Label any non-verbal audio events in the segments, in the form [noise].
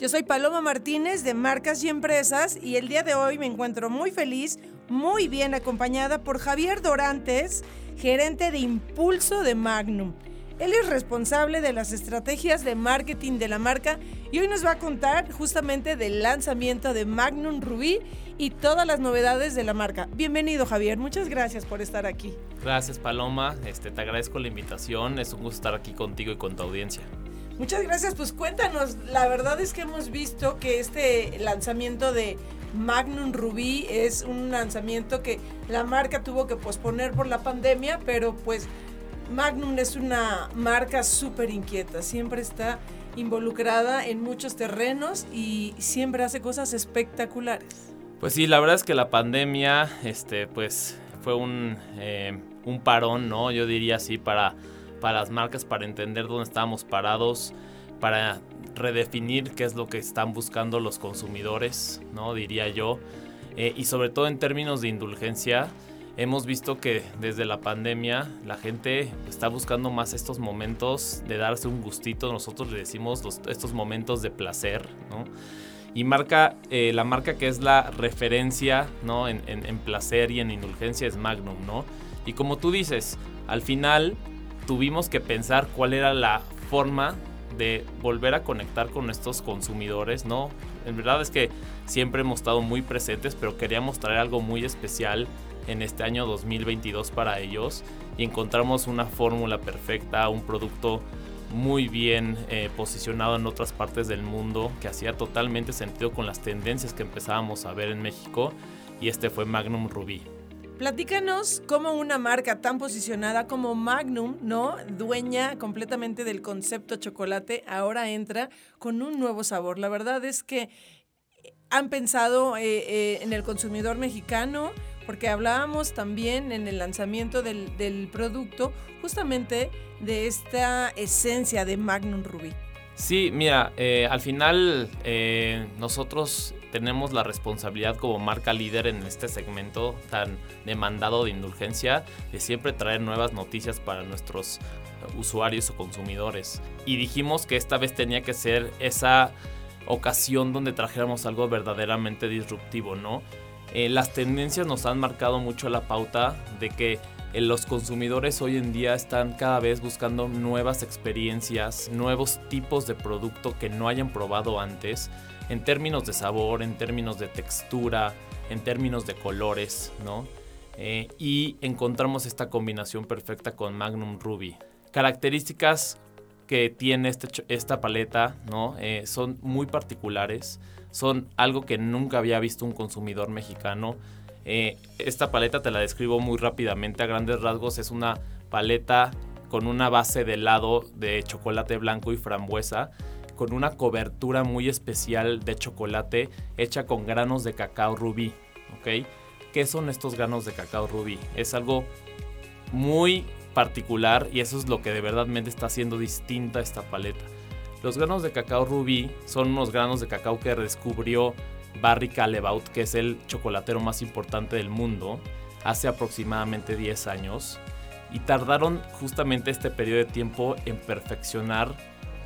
Yo soy Paloma Martínez de Marcas y Empresas y el día de hoy me encuentro muy feliz, muy bien acompañada por Javier Dorantes, gerente de impulso de Magnum. Él es responsable de las estrategias de marketing de la marca y hoy nos va a contar justamente del lanzamiento de Magnum Rubí y todas las novedades de la marca. Bienvenido Javier, muchas gracias por estar aquí. Gracias Paloma, este, te agradezco la invitación, es un gusto estar aquí contigo y con tu audiencia. Muchas gracias, pues cuéntanos, la verdad es que hemos visto que este lanzamiento de Magnum Rubí es un lanzamiento que la marca tuvo que posponer por la pandemia, pero pues Magnum es una marca súper inquieta, siempre está involucrada en muchos terrenos y siempre hace cosas espectaculares. Pues sí, la verdad es que la pandemia, este, pues fue un, eh, un parón, ¿no? Yo diría así para, para las marcas, para entender dónde estábamos parados, para redefinir qué es lo que están buscando los consumidores, ¿no? Diría yo. Eh, y sobre todo en términos de indulgencia, hemos visto que desde la pandemia la gente está buscando más estos momentos de darse un gustito. Nosotros le decimos estos momentos de placer, ¿no? Y marca, eh, la marca que es la referencia, ¿no? En, en placer y en indulgencia es Magnum, ¿no? Y como tú dices, al final tuvimos que pensar cuál era la forma de volver a conectar con estos consumidores, ¿no? En verdad es que siempre hemos estado muy presentes, pero queríamos traer algo muy especial en este año 2022 para ellos y encontramos una fórmula perfecta, un producto muy bien eh, posicionado en otras partes del mundo que hacía totalmente sentido con las tendencias que empezábamos a ver en México y este fue Magnum Rubí. Platícanos cómo una marca tan posicionada como Magnum, ¿no? Dueña completamente del concepto chocolate, ahora entra con un nuevo sabor. La verdad es que han pensado eh, eh, en el consumidor mexicano, porque hablábamos también en el lanzamiento del, producto justamente de esta esencia de Magnum Ruby. Sí, mira, eh, al final nosotros tenemos la responsabilidad como marca líder en este segmento tan demandado de indulgencia de siempre traer nuevas noticias para nuestros usuarios o consumidores. Y dijimos que esta vez tenía que ser esa ocasión donde trajéramos algo verdaderamente disruptivo, ¿no? Eh, las tendencias nos han marcado mucho la pauta de que eh, los consumidores hoy en día están cada vez buscando nuevas experiencias, nuevos tipos de producto que no hayan probado antes en términos de sabor, en términos de textura, en términos de colores, ¿no? Eh, y encontramos esta combinación perfecta con Magnum Ruby. Características que tiene este, esta paleta, ¿no? Eh, son muy particulares, son algo que nunca había visto un consumidor mexicano. Eh, esta paleta te la describo muy rápidamente a grandes rasgos, es una paleta con una base de helado de chocolate blanco y frambuesa con una cobertura muy especial de chocolate hecha con granos de cacao rubí. ¿Qué son estos granos de cacao rubí? Es algo muy particular y eso es lo que de verdad está haciendo distinta esta paleta. Los granos de cacao rubí son unos granos de cacao que descubrió Barry Callebaut, que es el chocolatero más importante del mundo, hace aproximadamente 10 años. Y tardaron justamente este periodo de tiempo en perfeccionar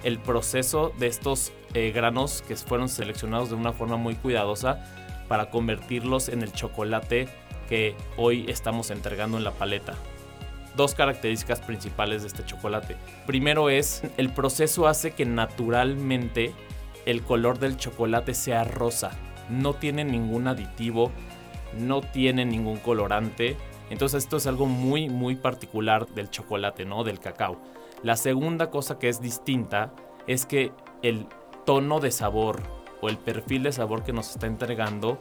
el proceso de estos eh, granos que fueron seleccionados de una forma muy cuidadosa para convertirlos en el chocolate que hoy estamos entregando en la paleta. Dos características principales de este chocolate. Primero es, el proceso hace que naturalmente el color del chocolate sea rosa. No tiene ningún aditivo, no tiene ningún colorante. Entonces esto es algo muy muy particular del chocolate, ¿no? Del cacao. La segunda cosa que es distinta es que el tono de sabor o el perfil de sabor que nos está entregando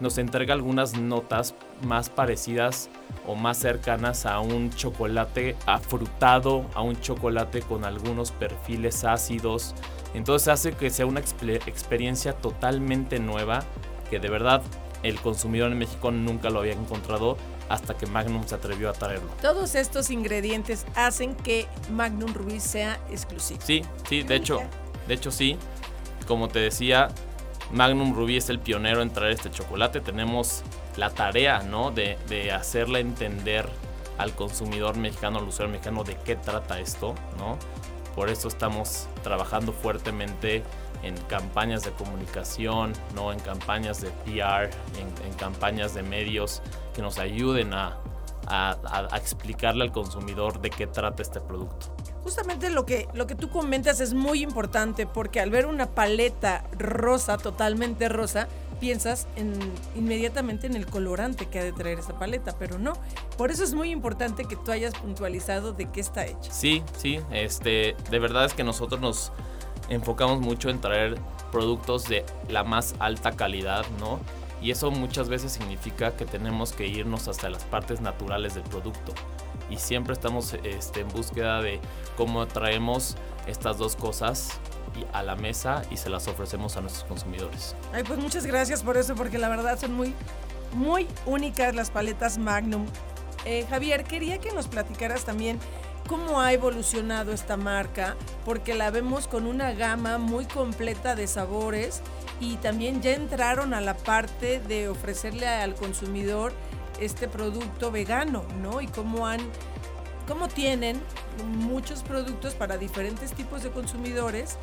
nos entrega algunas notas más parecidas o más cercanas a un chocolate afrutado, a un chocolate con algunos perfiles ácidos. Entonces hace que sea una experiencia totalmente nueva que de verdad el consumidor en México nunca lo había encontrado hasta que Magnum se atrevió a traerlo. Todos estos ingredientes hacen que Magnum Rubí sea exclusivo. Sí, sí, de hecho, de hecho sí. Como te decía, Magnum Rubí es el pionero en traer este chocolate. Tenemos la tarea, ¿no? De, de hacerle entender al consumidor mexicano, al usuario mexicano, de qué trata esto, ¿no? Por eso estamos trabajando fuertemente en campañas de comunicación, ¿no? en campañas de PR, en, campañas de medios que nos ayuden a, a, explicarle al consumidor de qué trata este producto. Justamente lo que, lo que tú comentas es muy importante porque al ver una paleta rosa, totalmente rosa, piensas en, inmediatamente en el colorante que ha de traer esa paleta, pero no. Por eso es muy importante que tú hayas puntualizado de qué está hecha. Sí, sí, este, de verdad es que nosotros nos enfocamos mucho en traer productos de la más alta calidad, ¿no? Y eso muchas veces significa que tenemos que irnos hasta las partes naturales del producto. Y siempre estamos este, en búsqueda de cómo traemos estas dos cosas a la mesa y se las ofrecemos a nuestros consumidores. Ay, pues muchas gracias por eso, porque la verdad son muy, muy únicas las paletas Magnum. Eh, Javier, quería que nos platicaras también cómo ha evolucionado esta marca, porque la vemos con una gama muy completa de sabores y también ya entraron a la parte de ofrecerle al consumidor este producto vegano, ¿no? Y cómo han cómo tienen muchos productos para diferentes tipos de consumidores,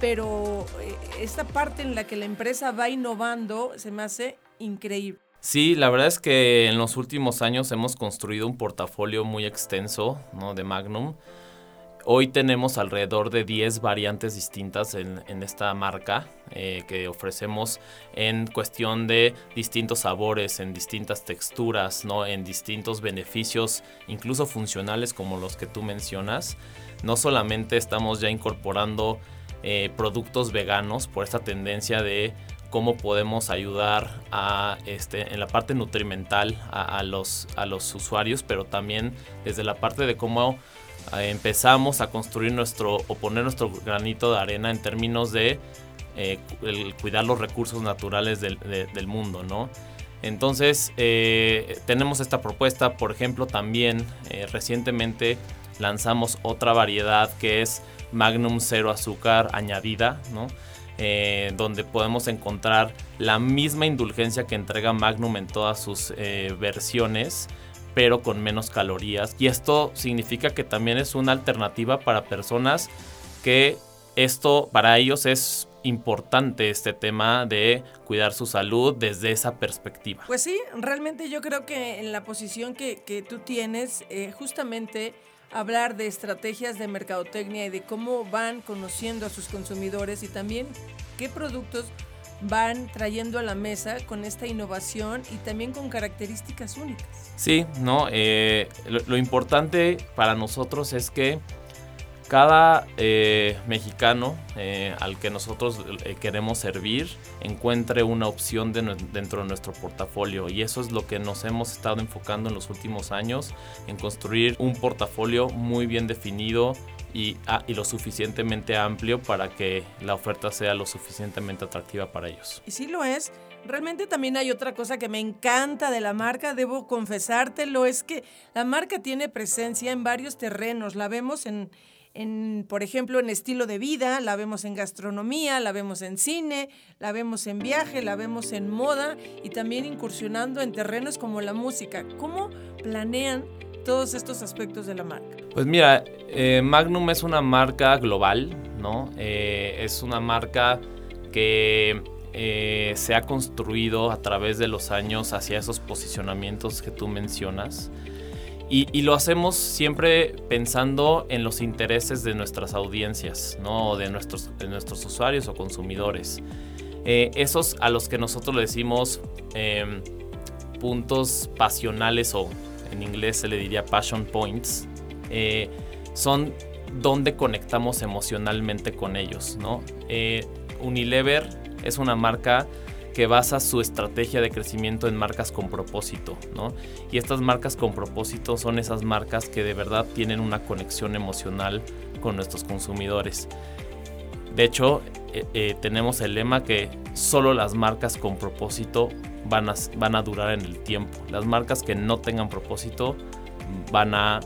pero eh, esta parte en la que la empresa va innovando se me hace increíble. Sí, la verdad es que en los últimos años hemos construido un portafolio muy extenso ¿no? de Magnum. Hoy tenemos alrededor de 10 variantes distintas en, esta marca eh, que ofrecemos en cuestión de distintos sabores, en distintas texturas, ¿no? en distintos beneficios, incluso funcionales como los que tú mencionas. No solamente estamos ya incorporando eh, productos veganos por esta tendencia de cómo podemos ayudar a, este, en la parte nutrimental a, los, a los usuarios, pero también desde la parte de cómo empezamos a construir nuestro o poner nuestro granito de arena en términos de eh, cuidar los recursos naturales del, mundo, ¿no? Entonces, eh, tenemos esta propuesta, por ejemplo, también recientemente lanzamos otra variedad que es Magnum Cero Azúcar añadida, ¿no? Eh, donde podemos encontrar la misma indulgencia que entrega Magnum en todas sus eh, versiones, pero con menos calorías. Y esto significa que también es una alternativa para personas que esto para ellos es importante este tema de cuidar su salud desde esa perspectiva. Pues sí, realmente yo creo que en la posición que, que tú tienes, eh, justamente hablar de estrategias de mercadotecnia y de cómo van conociendo a sus consumidores y también qué productos van trayendo a la mesa con esta innovación y también con características únicas. Sí, no, eh, lo, importante para nosotros es que cada eh, mexicano eh, al que nosotros queremos servir encuentre una opción dentro de nuestro portafolio y eso es lo que nos hemos estado enfocando en los últimos años en construir un portafolio muy bien definido y, ah, y, lo suficientemente amplio para que la oferta sea lo suficientemente atractiva para ellos. Y sí lo es. Realmente también hay otra cosa que me encanta de la marca, debo confesártelo, es que la marca tiene presencia en varios terrenos. La vemos en, por ejemplo, en estilo de vida, la vemos en gastronomía, la vemos en cine, la vemos en viaje, la vemos en moda y también incursionando en terrenos como la música. ¿Cómo planean todos estos aspectos de la marca? Pues mira, eh, Magnum es una marca global, ¿no? Eh, es una marca que eh, se ha construido a través de los años hacia esos posicionamientos que tú mencionas. Y, lo hacemos siempre pensando en los intereses de nuestras audiencias, ¿no? de, nuestros, de nuestros usuarios o consumidores. Esos a los que nosotros le decimos em, puntos pasionales o en inglés se le diría passion points, eh, son donde conectamos emocionalmente con ellos. Eh, Unilever es una marca que basa su estrategia de crecimiento en marcas con propósito. Y estas marcas con propósito son esas marcas que de verdad tienen una conexión emocional con nuestros consumidores. De hecho, eh, tenemos el lema que solo las marcas con propósito van a, van a durar en el tiempo. Las marcas que no tengan propósito van a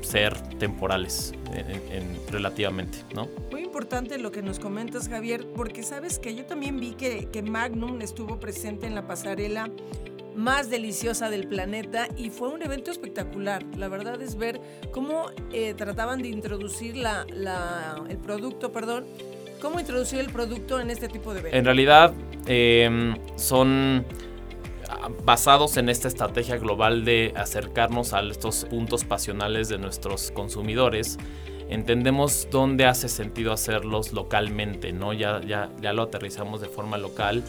ser temporales en, relativamente, ¿no? Muy importante lo que nos comentas, Javier, porque sabes que yo también vi que, que Magnum estuvo presente en la pasarela más deliciosa del planeta y fue un evento espectacular. La verdad es ver cómo eh, trataban de introducir la, el producto, perdón, cómo introducir el producto en este tipo de eventos. En realidad em, son basados en esta estrategia global de acercarnos a estos puntos pasionales de nuestros consumidores, entendemos dónde hace sentido hacerlos localmente, ¿no? Ya, ya, ya lo aterrizamos de forma local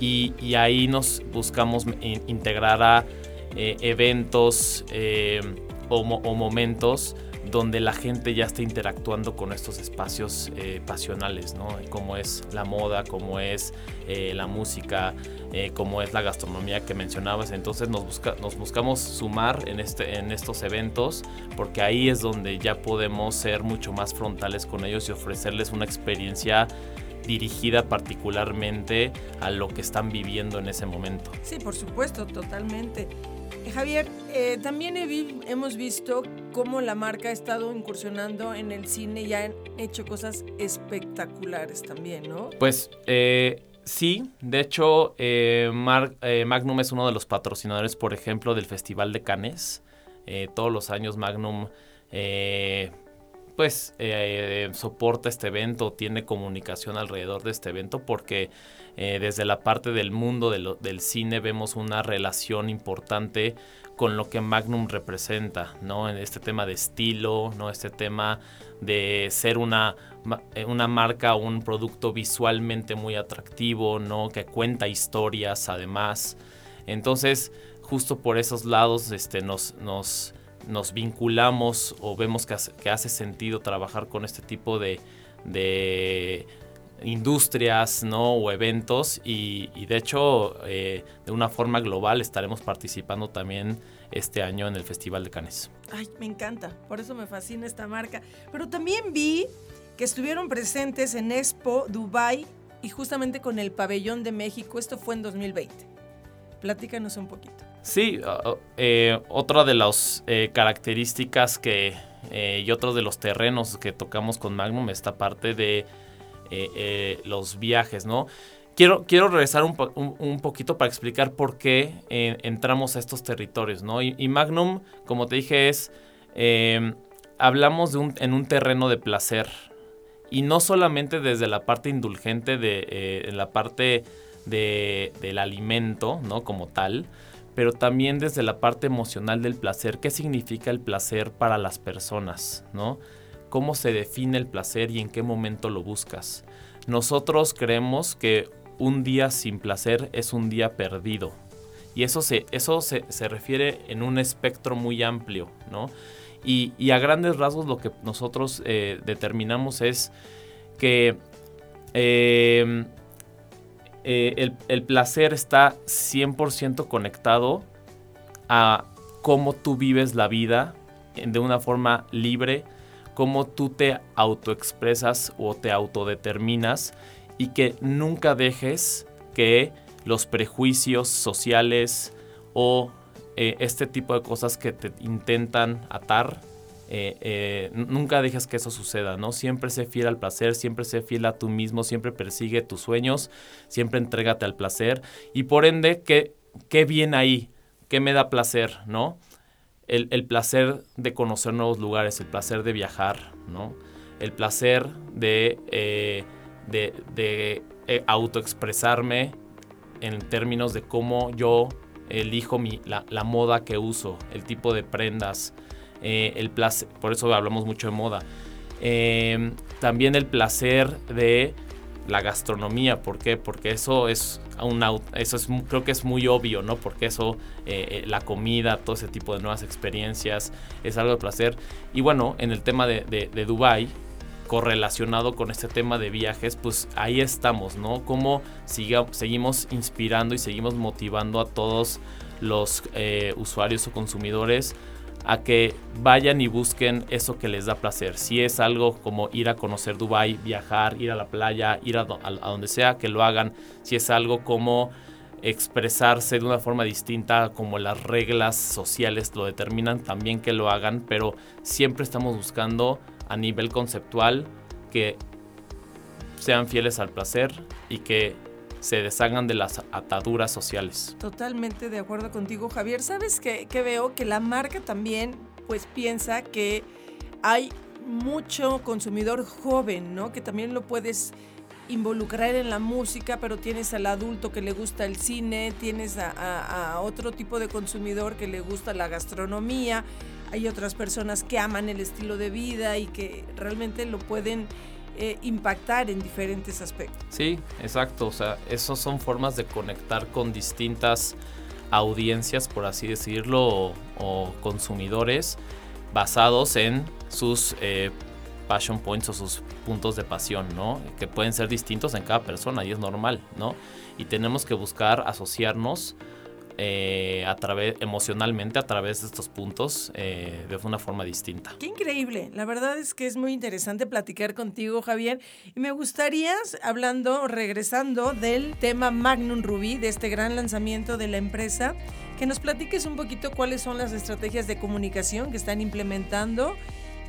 y, ahí nos buscamos integrar a eh, eventos eh, o, o momentos donde la gente ya está interactuando con estos espacios eh, pasionales, ¿no? Como es la moda, como es eh, la música, eh, como es la gastronomía que mencionabas. Entonces nos, nos buscamos sumar en, este, en estos eventos porque ahí es donde ya podemos ser mucho más frontales con ellos y ofrecerles una experiencia dirigida particularmente a lo que están viviendo en ese momento. Sí, por supuesto, totalmente. Javier, eh, también hemos visto cómo la marca ha estado incursionando en el cine y han hecho cosas espectaculares también, ¿no? Pues eh, sí, de hecho, eh, Magnum es uno de los patrocinadores, por ejemplo, del Festival de Cannes. todos los años Magnum pues soporta este evento, tiene comunicación alrededor de este evento porque desde la parte del mundo del cine vemos una relación importante con lo que Magnum representa, ¿no? En este tema de estilo, ¿no? Este tema de ser una, eh, una marca o un producto visualmente muy atractivo, ¿no? Que cuenta historias además. Entonces, justo por esos lados este, nos, nos, nos vinculamos o vemos que hace, que hace sentido trabajar con este tipo de, de industrias ¿no? o eventos y, de hecho eh, de una forma global estaremos participando también este año en el Festival de Cannes. Ay, me encanta, por eso me fascina esta marca. Pero también vi que estuvieron presentes en Expo Dubai y justamente con el Pabellón de México. Esto fue en 2020. Platícanos un poquito. Sí, uh, eh, otra de las eh, características que y otro de los terrenos que tocamos con Magnum, esta parte de eh, eh, los viajes, ¿no? Quiero, quiero regresar un, un, poquito para explicar por qué eh, entramos a estos territorios, ¿no? Y, Magnum, como te dije, es, em, hablamos en un terreno de placer. Y no solamente desde la parte indulgente, de, en la parte de, del alimento, ¿no? Como tal, pero también desde la parte emocional del placer. ¿Qué significa el placer para las personas, ¿no? Cómo se define el placer y en qué momento lo buscas. Nosotros creemos que un día sin placer es un día perdido. Y eso se, eso se, refiere en un espectro muy amplio, ¿no? Y, a grandes rasgos lo que nosotros eh, determinamos es que em, eh, el, el placer está 100% conectado a cómo tú vives la vida de una forma libre, cómo tú te autoexpresas o te autodeterminas y que nunca dejes que los prejuicios sociales o eh, este tipo de cosas que te intentan atar, eh, eh, nunca dejes que eso suceda, ¿no? Siempre sé fiel al placer, siempre sé fiel a tú mismo, siempre persigue tus sueños, siempre entrégate al placer y por ende, ¿qué, qué viene ahí? ¿Qué me da placer, no? El, placer de conocer nuevos lugares, el placer de viajar, ¿no? El placer de, eh, de, eh, autoexpresarme en términos de cómo yo elijo mi, la, moda que uso, el tipo de prendas, eh, el placer, por eso hablamos mucho de moda. también el placer de la gastronomía. ¿Por qué? Porque eso es un eso es creo que es muy obvio, ¿no? Porque eso, eh, eh, la comida, todo ese tipo de nuevas experiencias, es algo de placer. Y bueno, en el tema de, de, Dubai correlacionado con este tema de viajes, pues ahí estamos, ¿no? Cómo seguimos inspirando y seguimos motivando a todos los eh, usuarios o consumidores a que vayan y busquen eso que les da placer. Si es algo como ir a conocer Dubai, viajar, ir a la playa, ir a, donde sea, que lo hagan. Si es algo como expresarse de una forma distinta como las reglas sociales lo determinan, también que lo hagan, pero siempre estamos buscando a nivel conceptual que sean fieles al placer y que se deshagan de las ataduras sociales. Totalmente de acuerdo contigo, Javier. ¿Sabes qué, veo? Que la marca también pues piensa que hay mucho consumidor joven, ¿no? Que también lo puedes involucrar en la música, pero tienes al adulto que le gusta el cine, tienes a, otro tipo de consumidor que le gusta la gastronomía, hay otras personas que aman el estilo de vida y que realmente lo pueden eh, impactar en diferentes aspectos. Sí, exacto, o sea, esas son formas de conectar con distintas audiencias, por así decirlo, o, consumidores basados en sus eh, passion points o sus puntos de pasión, ¿no? Que pueden ser distintos en cada persona y es normal, ¿no? Y tenemos que buscar asociarnos eh, a través emocionalmente a través de estos puntos eh, de una forma distinta. Qué increíble. La verdad es que es muy interesante platicar contigo, Javier. Y me gustaría, hablando, regresando del tema Magnum Ruby, de este gran lanzamiento de la empresa, que nos platiques un poquito cuáles son las estrategias de comunicación que están implementando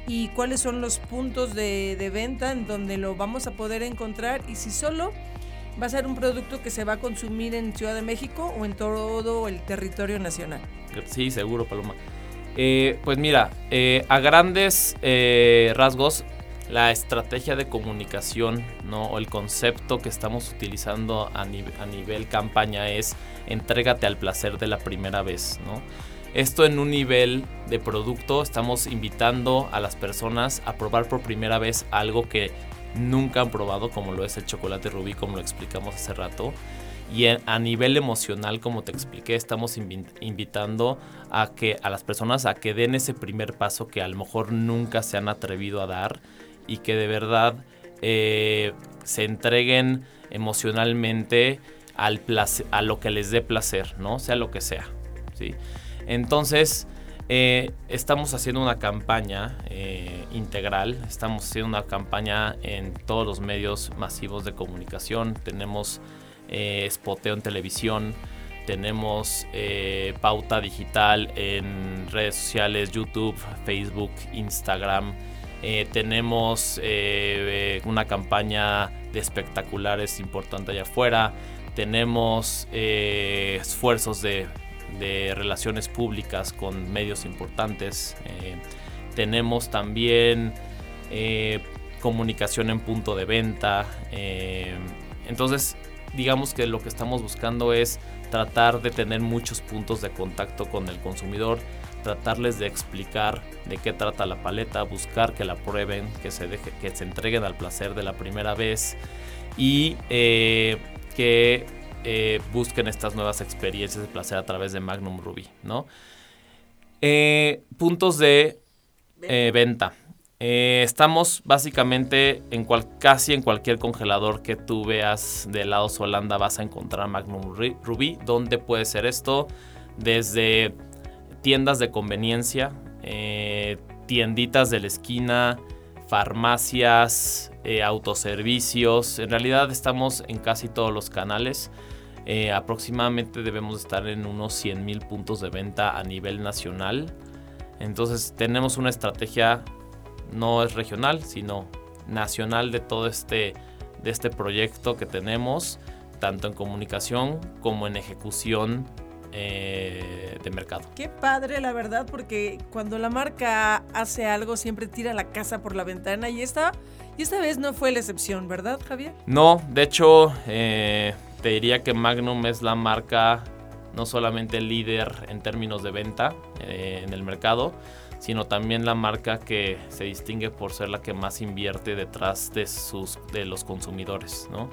y cuáles son los puntos de, de venta en donde lo vamos a poder encontrar y si solo va a ser un producto que se va a consumir en Ciudad de México o en todo el territorio nacional. Sí, seguro, Paloma. Eh, pues mira, eh, a grandes eh, rasgos, la estrategia de comunicación ¿no? o el concepto que estamos utilizando a, a, nivel campaña es entrégate al placer de la primera vez. ¿no? Esto en un nivel de producto, estamos invitando a las personas a probar por primera vez algo que nunca han probado, como lo es el chocolate rubí, como lo explicamos hace rato. Y a nivel emocional, como te expliqué, estamos invitando a que a las personas a que den ese primer paso que a lo mejor nunca se han atrevido a dar y que de verdad eh, se entreguen emocionalmente al a lo que les dé placer, ¿no? Sea lo que sea. ¿sí? Entonces, eh, estamos haciendo una campaña eh, integral, estamos haciendo una campaña en todos los medios masivos de comunicación, tenemos eh, spoteo en televisión, tenemos pauta digital en redes sociales, YouTube, Facebook, Instagram, tenemos una campaña de espectaculares importante allá afuera, tenemos esfuerzos de de relaciones públicas con medios importantes. Eh, tenemos también eh, comunicación en punto de venta. Eh, entonces, digamos que lo que estamos buscando es tratar de tener muchos puntos de contacto con el consumidor, tratarles de explicar de qué trata la paleta, buscar que la prueben, que se, deje, que se entreguen al placer de la primera vez y que eh, busquen estas nuevas experiencias de placer a través de Magnum Ruby, ¿no? Eh, puntos de eh, venta. estamos básicamente en casi en cualquier congelador que tú veas de helado Holanda vas a encontrar Magnum Ruby. ¿Dónde puede ser esto? Desde tiendas de conveniencia, tienditas de la esquina, farmacias, autoservicios. En realidad estamos en casi todos los canales. Eh, aproximadamente debemos estar en unos 100 mil puntos de venta a nivel nacional. Entonces tenemos una estrategia no es regional, sino nacional de todo este, de este proyecto que tenemos, tanto en comunicación como en ejecución eh, de mercado. Qué padre, la verdad, porque cuando la marca hace algo siempre tira la casa por la ventana y esta, y esta vez no fue la excepción, ¿verdad, Javier? No, de hecho, eh, te diría que Magnum es la marca no solamente líder en términos de venta eh, en el mercado, sino también la marca que se distingue por ser la que más invierte detrás de, sus, de los consumidores. ¿no?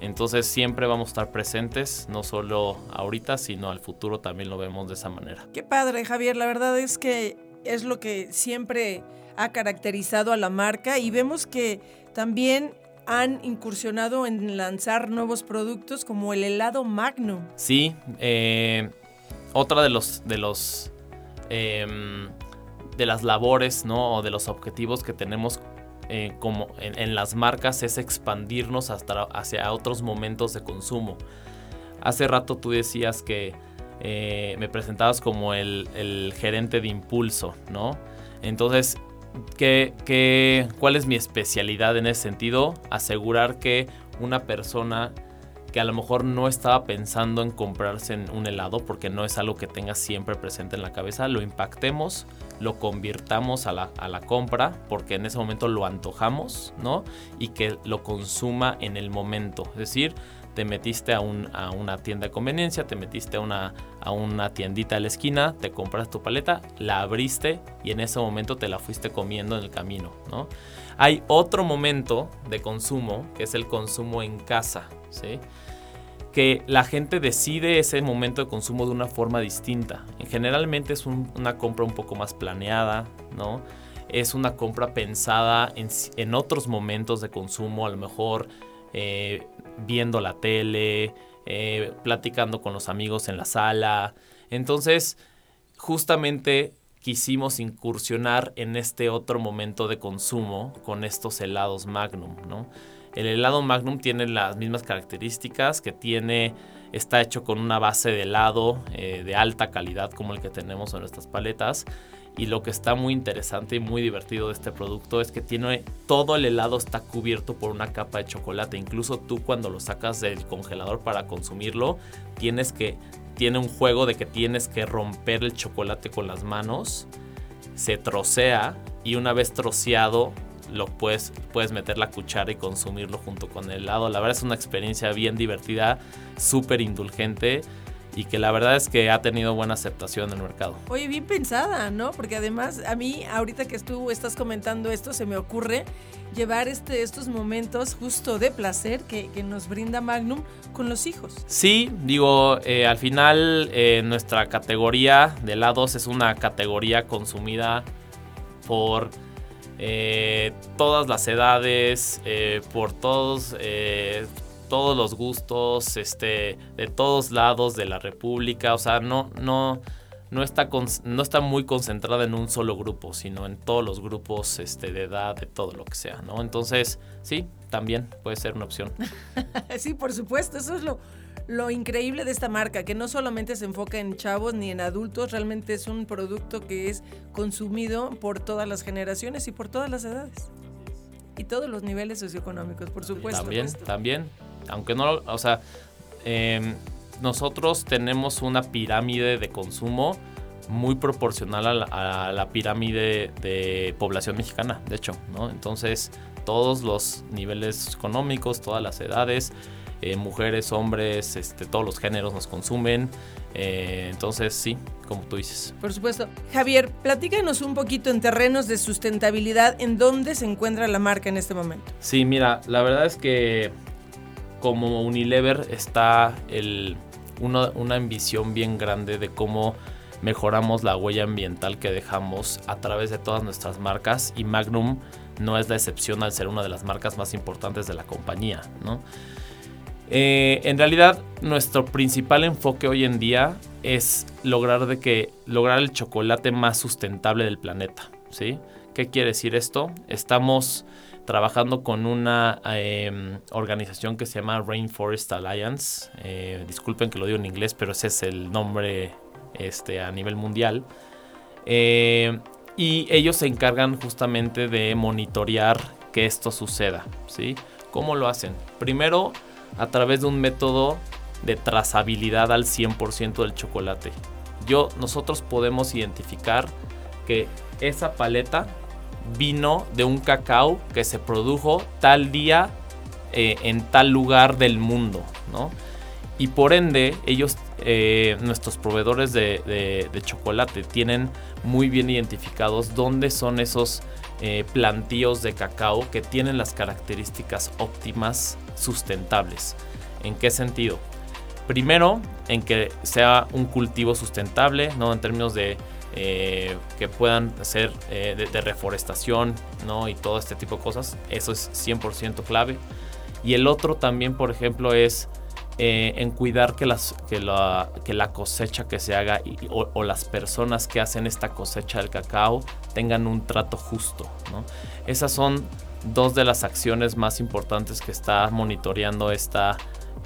Entonces siempre vamos a estar presentes, no solo ahorita, sino al futuro también lo vemos de esa manera. Qué padre, Javier. La verdad es que es lo que siempre ha caracterizado a la marca y vemos que también han incursionado en lanzar nuevos productos como el helado Magnum. Sí, eh, otra de los de los em, de las labores, ¿no? O de los objetivos que tenemos eh, como en, las marcas es expandirnos hasta hacia otros momentos de consumo. hace rato tú decías que eh, me presentabas como el, gerente de impulso, ¿no? Entonces, ¿qué, cuál es mi especialidad en ese sentido? Asegurar que una persona que a lo mejor no estaba pensando en comprarse un helado porque no es algo que tenga siempre presente en la cabeza, lo impactemos, lo convirtamos a la, a la, compra porque en ese momento lo antojamos, ¿no? Y que lo consuma en el momento. Es decir, te metiste a, una tienda de conveniencia, te metiste a una, a una tiendita a la esquina, te compras tu paleta, la abriste y en ese momento te la fuiste comiendo en el camino, ¿no? Hay otro momento de consumo que es el consumo en casa, ¿sí? Que la gente decide ese momento de consumo de una forma distinta. Generalmente es una compra un poco más planeada, ¿no? Es una compra pensada en, en otros momentos de consumo, a lo mejor eh, viendo la tele, eh, platicando con los amigos en la sala. Entonces, justamente quisimos incursionar en este otro momento de consumo con estos helados Magnum, ¿no? El helado Magnum tiene las mismas características que tiene, está hecho con una base de helado eh, de alta calidad como el que tenemos en nuestras paletas y lo que está muy interesante y muy divertido de este producto es que tiene todo el helado está cubierto por una capa de chocolate. Incluso tú cuando lo sacas del congelador para consumirlo, tienes que tiene un juego de que tienes que romper el chocolate con las manos. Se trocea y una vez troceado lo puedes, puedes meter la cuchara y consumirlo junto con el helado. La verdad es una experiencia bien divertida, súper indulgente y que la verdad es que ha tenido buena aceptación en el mercado. Oye, bien pensada, ¿no? Porque además a mí, ahorita que tú estás comentando esto, se me ocurre llevar este, estos momentos justo de placer que, nos brinda Magnum con los hijos. Sí, digo, eh, al final eh, nuestra categoría de helados es una categoría consumida por eh, todas las edades, por todos todos los gustos, este, de todos lados de la República, o sea, no, no, no está, no está muy concentrada en un solo grupo, sino en todos los grupos este, de edad, de todo lo que sea, ¿no? Entonces, sí, también puede ser una opción. [laughs] sí, por supuesto, eso es lo, lo increíble de esta marca, que no solamente se enfoca en chavos ni en adultos, realmente es un producto que es consumido por todas las generaciones y por todas las edades. Y todos los niveles socioeconómicos, por supuesto. También, también aunque no, o sea, em, nosotros tenemos una pirámide de consumo muy proporcional a la, pirámide de población mexicana, de hecho, ¿no? Entonces, todos los niveles económicos, todas las edades, eh, mujeres, hombres, este, todos los géneros nos consumen. Eh, entonces, sí, como tú dices. Por supuesto. Javier, platícanos un poquito en terrenos de sustentabilidad, ¿en dónde se encuentra la marca en este momento? Sí, mira, la verdad es que como Unilever está el, una, ambición bien grande de cómo mejoramos la huella ambiental que dejamos a través de todas nuestras marcas y Magnum no es la excepción al ser una de las marcas más importantes de la compañía. Eh, en realidad nuestro principal enfoque hoy en día es lograr, de que, lograr el chocolate más sustentable del planeta. ¿sí? ¿Qué quiere decir esto? Estamos trabajando con una em, organización que se llama Rainforest Alliance. Eh, disculpen que lo digo en inglés, pero ese es el nombre este, a nivel mundial. Eh, y ellos se encargan justamente de monitorear que esto suceda. ¿sí? ¿Cómo lo hacen? Primero, a través de un método de trazabilidad al 100% del chocolate. Yo, nosotros podemos identificar que esa paleta vino de un cacao que se produjo tal día eh, en tal lugar del mundo, ¿no? Y por ende, ellos, eh, nuestros proveedores de, chocolate, tienen muy bien identificados dónde son esos eh, plantíos de cacao que tienen las características óptimas sustentables. ¿En qué sentido? Primero, en que sea un cultivo sustentable, ¿no? En términos de eh, que puedan ser eh, de, reforestación ¿no? y todo este tipo de cosas. Eso es 100% clave. Y el otro también, por ejemplo, es eh, en cuidar que, las, que, la, que la cosecha que se haga o, las personas que hacen esta cosecha del cacao tengan un trato justo. ¿no? Esas son dos de las acciones más importantes que está monitoreando esta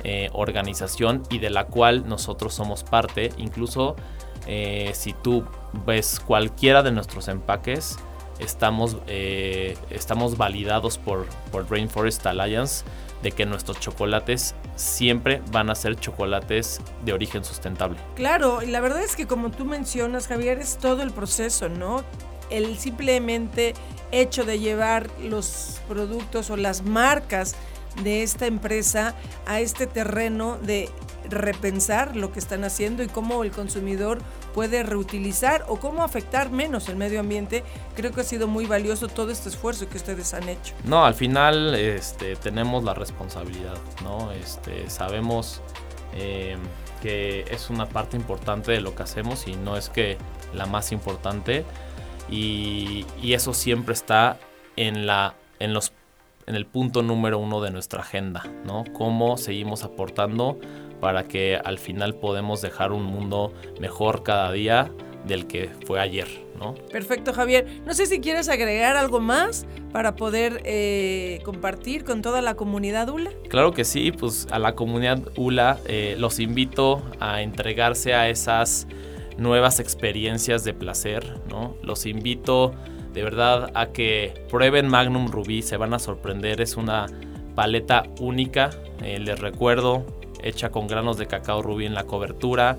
eh, organización y de la cual nosotros somos parte. Incluso eh, si tú ves cualquiera de nuestros empaques, estamos, eh, estamos validados por, por Rainforest Alliance de que nuestros chocolates siempre van a ser chocolates de origen sustentable. Claro, y la verdad es que como tú mencionas, Javier, es todo el proceso, ¿no? El simplemente hecho de llevar los productos o las marcas de esta empresa a este terreno de repensar lo que están haciendo y cómo el consumidor puede reutilizar o cómo afectar menos el medio ambiente. Creo que ha sido muy valioso todo este esfuerzo que ustedes han hecho. No, al final este, tenemos la responsabilidad, ¿no? Este, sabemos eh, que es una parte importante de lo que hacemos y no es que la más importante y, y eso siempre está en, la, en los en el punto número uno de nuestra agenda, ¿no? Cómo seguimos aportando para que al final podemos dejar un mundo mejor cada día del que fue ayer, ¿no? Perfecto, Javier. No sé si quieres agregar algo más para poder eh, compartir con toda la comunidad ULA. Claro que sí, pues a la comunidad ULA eh, los invito a entregarse a esas nuevas experiencias de placer, ¿no? Los invito de verdad a que prueben Magnum Rubí, se van a sorprender, es una paleta única, eh, les recuerdo, hecha con granos de cacao rubí en la cobertura,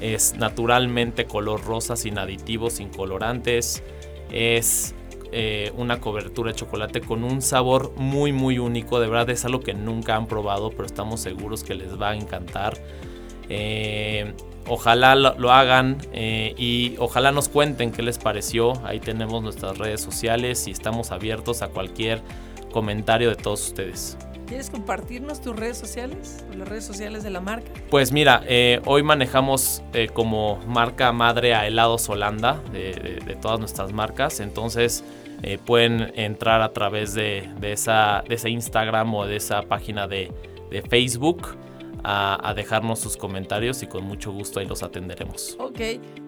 es naturalmente color rosa, sin aditivos, sin colorantes, es eh, una cobertura de chocolate con un sabor muy muy único, de verdad es algo que nunca han probado, pero estamos seguros que les va a encantar. Eh, Ojalá lo, hagan eh, y ojalá nos cuenten qué les pareció. Ahí tenemos nuestras redes sociales y estamos abiertos a cualquier comentario de todos ustedes. ¿Quieres compartirnos tus redes sociales o las redes sociales de la marca? Pues mira, eh, hoy manejamos eh, como marca madre a Helados Holanda de, todas nuestras marcas. Entonces pueden entrar a través de, esa, ese Instagram o de esa página de Facebook a, dejarnos sus comentarios y con mucho gusto ahí los atenderemos. Ok,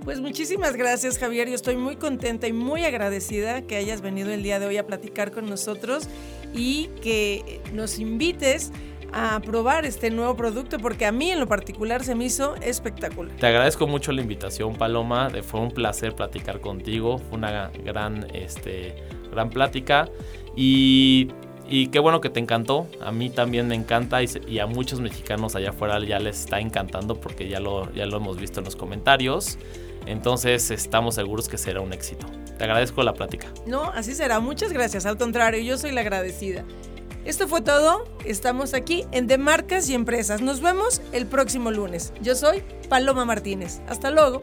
pues muchísimas gracias Javier, yo estoy muy contenta y muy agradecida que hayas venido el día de hoy a platicar con nosotros y que nos invites a probar este nuevo producto porque a mí en lo particular se me hizo espectacular. Te agradezco mucho la invitación Paloma, fue un placer platicar contigo, fue una gran, este, gran plática y y qué bueno que te encantó. A mí también me encanta y, a muchos mexicanos allá afuera ya les está encantando porque ya lo, ya lo hemos visto en los comentarios. Entonces estamos seguros que será un éxito. Te agradezco la plática. No, así será. Muchas gracias. Al contrario, yo soy la agradecida. Esto fue todo. Estamos aquí en De Marcas y Empresas. Nos vemos el próximo lunes. Yo soy Paloma Martínez. Hasta luego.